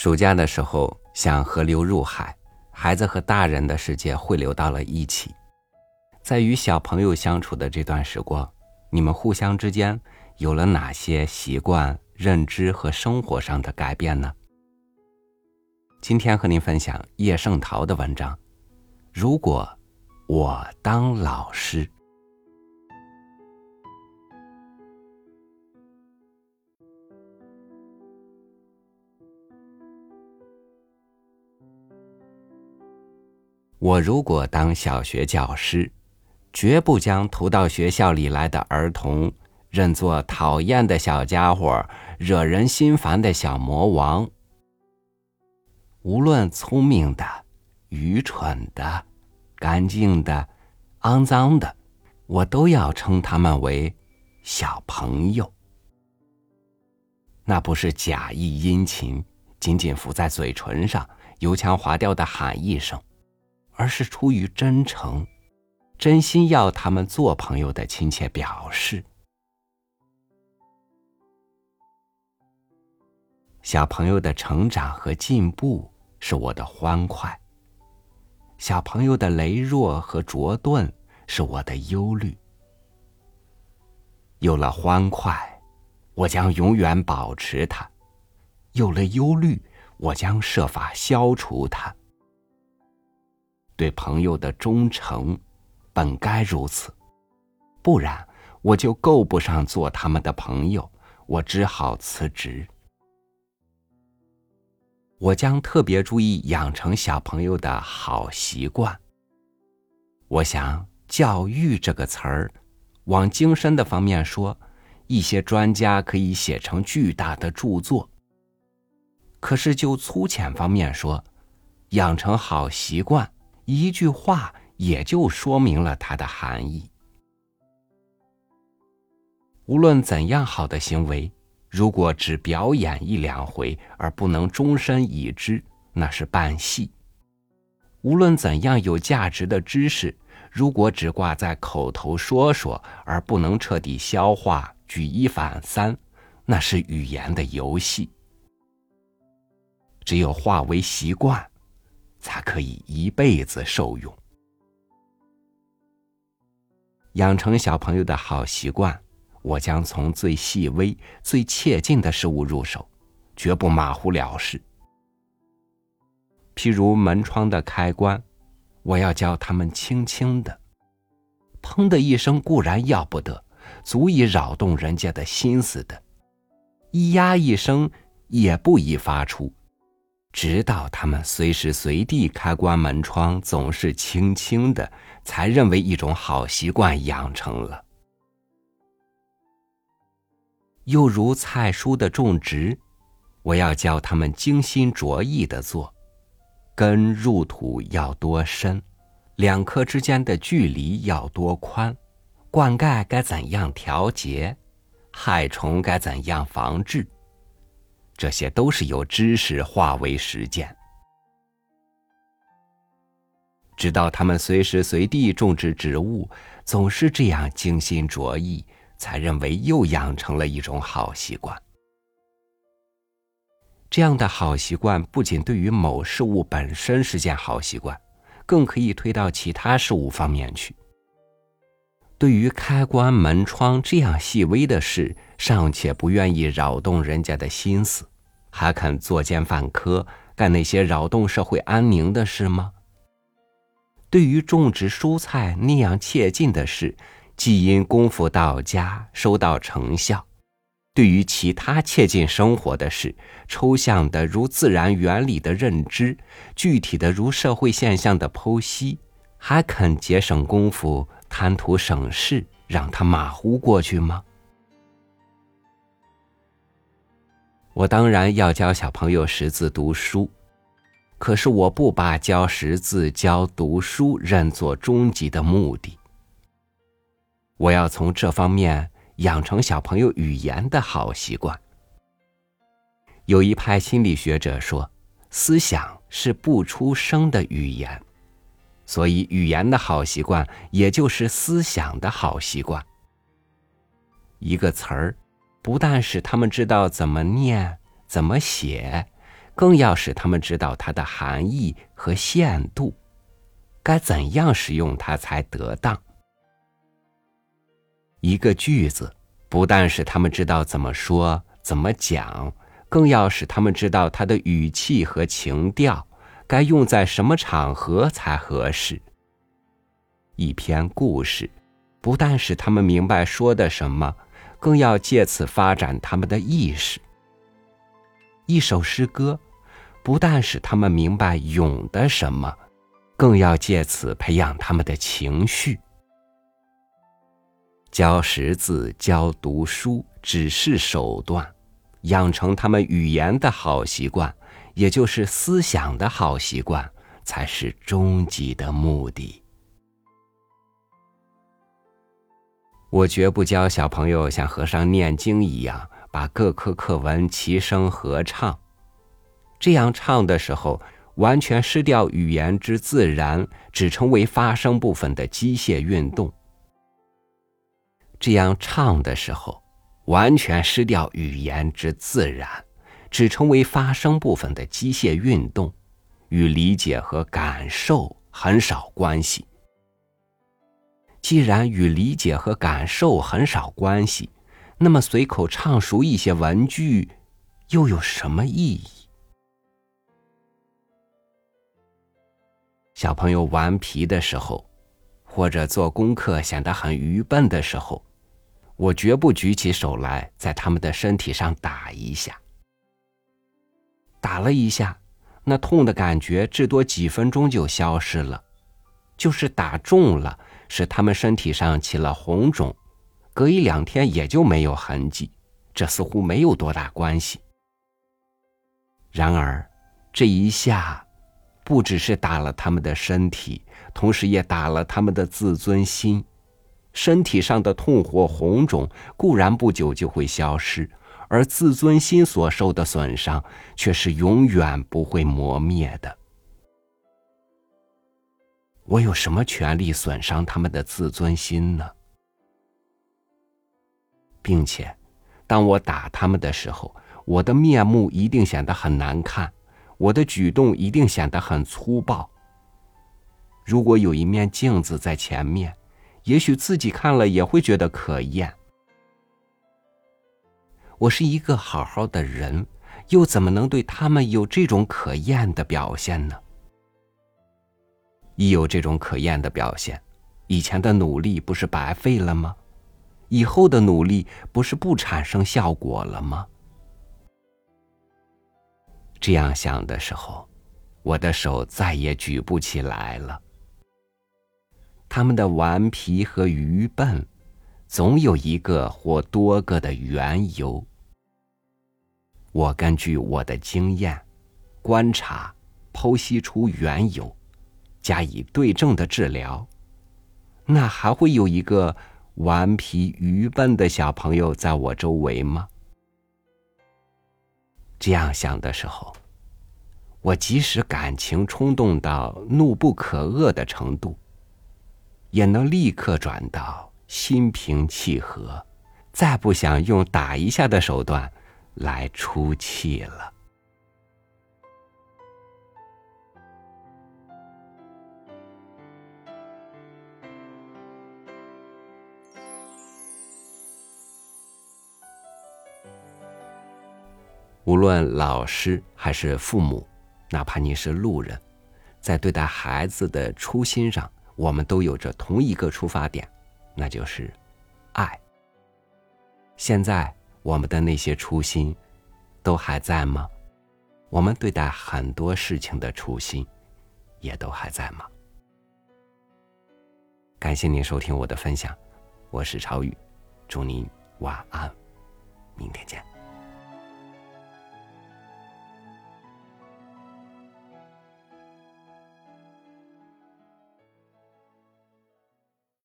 暑假的时候，像河流入海，孩子和大人的世界汇流到了一起。在与小朋友相处的这段时光，你们互相之间有了哪些习惯、认知和生活上的改变呢？今天和您分享叶圣陶的文章。如果我当老师。我如果当小学教师，绝不将投到学校里来的儿童认作讨厌的小家伙、惹人心烦的小魔王。无论聪明的、愚蠢的、干净的、肮脏的，我都要称他们为小朋友。那不是假意殷勤，仅仅浮在嘴唇上、油腔滑调的喊一声。而是出于真诚，真心要他们做朋友的亲切表示。小朋友的成长和进步是我的欢快，小朋友的羸弱和拙钝是我的忧虑。有了欢快，我将永远保持它；有了忧虑，我将设法消除它。对朋友的忠诚，本该如此，不然我就够不上做他们的朋友，我只好辞职。我将特别注意养成小朋友的好习惯。我想“教育”这个词儿，往精深的方面说，一些专家可以写成巨大的著作。可是就粗浅方面说，养成好习惯。一句话也就说明了它的含义。无论怎样好的行为，如果只表演一两回而不能终身已之，那是扮戏；无论怎样有价值的知识，如果只挂在口头说说而不能彻底消化、举一反三，那是语言的游戏。只有化为习惯。才可以一辈子受用。养成小朋友的好习惯，我将从最细微、最切近的事物入手，绝不马虎了事。譬如门窗的开关，我要教他们轻轻的，砰的一声固然要不得，足以扰动人家的心思的；咿呀一声也不宜发出。直到他们随时随地开关门窗，总是轻轻的，才认为一种好习惯养成了。又如菜蔬的种植，我要教他们精心着意的做，根入土要多深，两棵之间的距离要多宽，灌溉该怎样调节，害虫该怎样防治。这些都是由知识化为实践，直到他们随时随地种植植物，总是这样精心着意，才认为又养成了一种好习惯。这样的好习惯不仅对于某事物本身是件好习惯，更可以推到其他事物方面去。对于开关门窗这样细微的事，尚且不愿意扰动人家的心思。还肯作奸犯科，干那些扰动社会安宁的事吗？对于种植蔬菜那样切近的事，既因功夫到家，收到成效；对于其他切近生活的事，抽象的如自然原理的认知，具体的如社会现象的剖析，还肯节省功夫，贪图省事，让他马虎过去吗？我当然要教小朋友识字读书，可是我不把教识字、教读书认作终极的目的。我要从这方面养成小朋友语言的好习惯。有一派心理学者说，思想是不出声的语言，所以语言的好习惯也就是思想的好习惯。一个词儿。不但使他们知道怎么念、怎么写，更要使他们知道它的含义和限度，该怎样使用它才得当。一个句子，不但使他们知道怎么说、怎么讲，更要使他们知道它的语气和情调，该用在什么场合才合适。一篇故事，不但使他们明白说的什么，更要借此发展他们的意识。一首诗歌，不但使他们明白咏的什么，更要借此培养他们的情绪。教识字、教读书只是手段，养成他们语言的好习惯，也就是思想的好习惯，才是终极的目的。我绝不教小朋友像和尚念经一样，把各科课文齐声合唱。这样唱的时候，完全失掉语言之自然，只成为发声部分的机械运动。这样唱的时候，完全失掉语言之自然，只成为发声部分的机械运动，与理解和感受很少关系。既然与理解和感受很少关系，那么随口唱熟一些文句，又有什么意义？小朋友顽皮的时候，或者做功课显得很愚笨的时候。我绝不举起手来在他们的身体上打一下。打了一下，那痛的感觉至多几分钟就消失了；就是打中了，使他们身体上起了红肿，隔一两天也就没有痕迹，这似乎没有多大关系。然而，这一下，不只是打了他们的身体，同时也打了他们的自尊心。身体上的痛或红肿固然不久就会消失，而自尊心所受的损伤却是永远不会磨灭的。我有什么权利损伤他们的自尊心呢？并且，当我打他们的时候，我的面目一定显得很难看，我的举动一定显得很粗暴。如果有一面镜子在前面。也许自己看了也会觉得可厌。我是一个好好的人，又怎么能对他们有这种可厌的表现呢？一有这种可厌的表现，以前的努力不是白费了吗？以后的努力不是不产生效果了吗？这样想的时候，我的手再也举不起来了。他们的顽皮和愚笨，总有一个或多个的缘由。我根据我的经验、观察，剖析出缘由，加以对症的治疗，那还会有一个顽皮愚笨的小朋友在我周围吗？这样想的时候，我即使感情冲动到怒不可遏的程度。也能立刻转到心平气和，再不想用打一下的手段来出气了。无论老师还是父母，哪怕你是路人，在对待孩子的初心上。我们都有着同一个出发点，那就是爱。现在我们的那些初心都还在吗？我们对待很多事情的初心也都还在吗？感谢您收听我的分享，我是超宇，祝您晚安，明天见。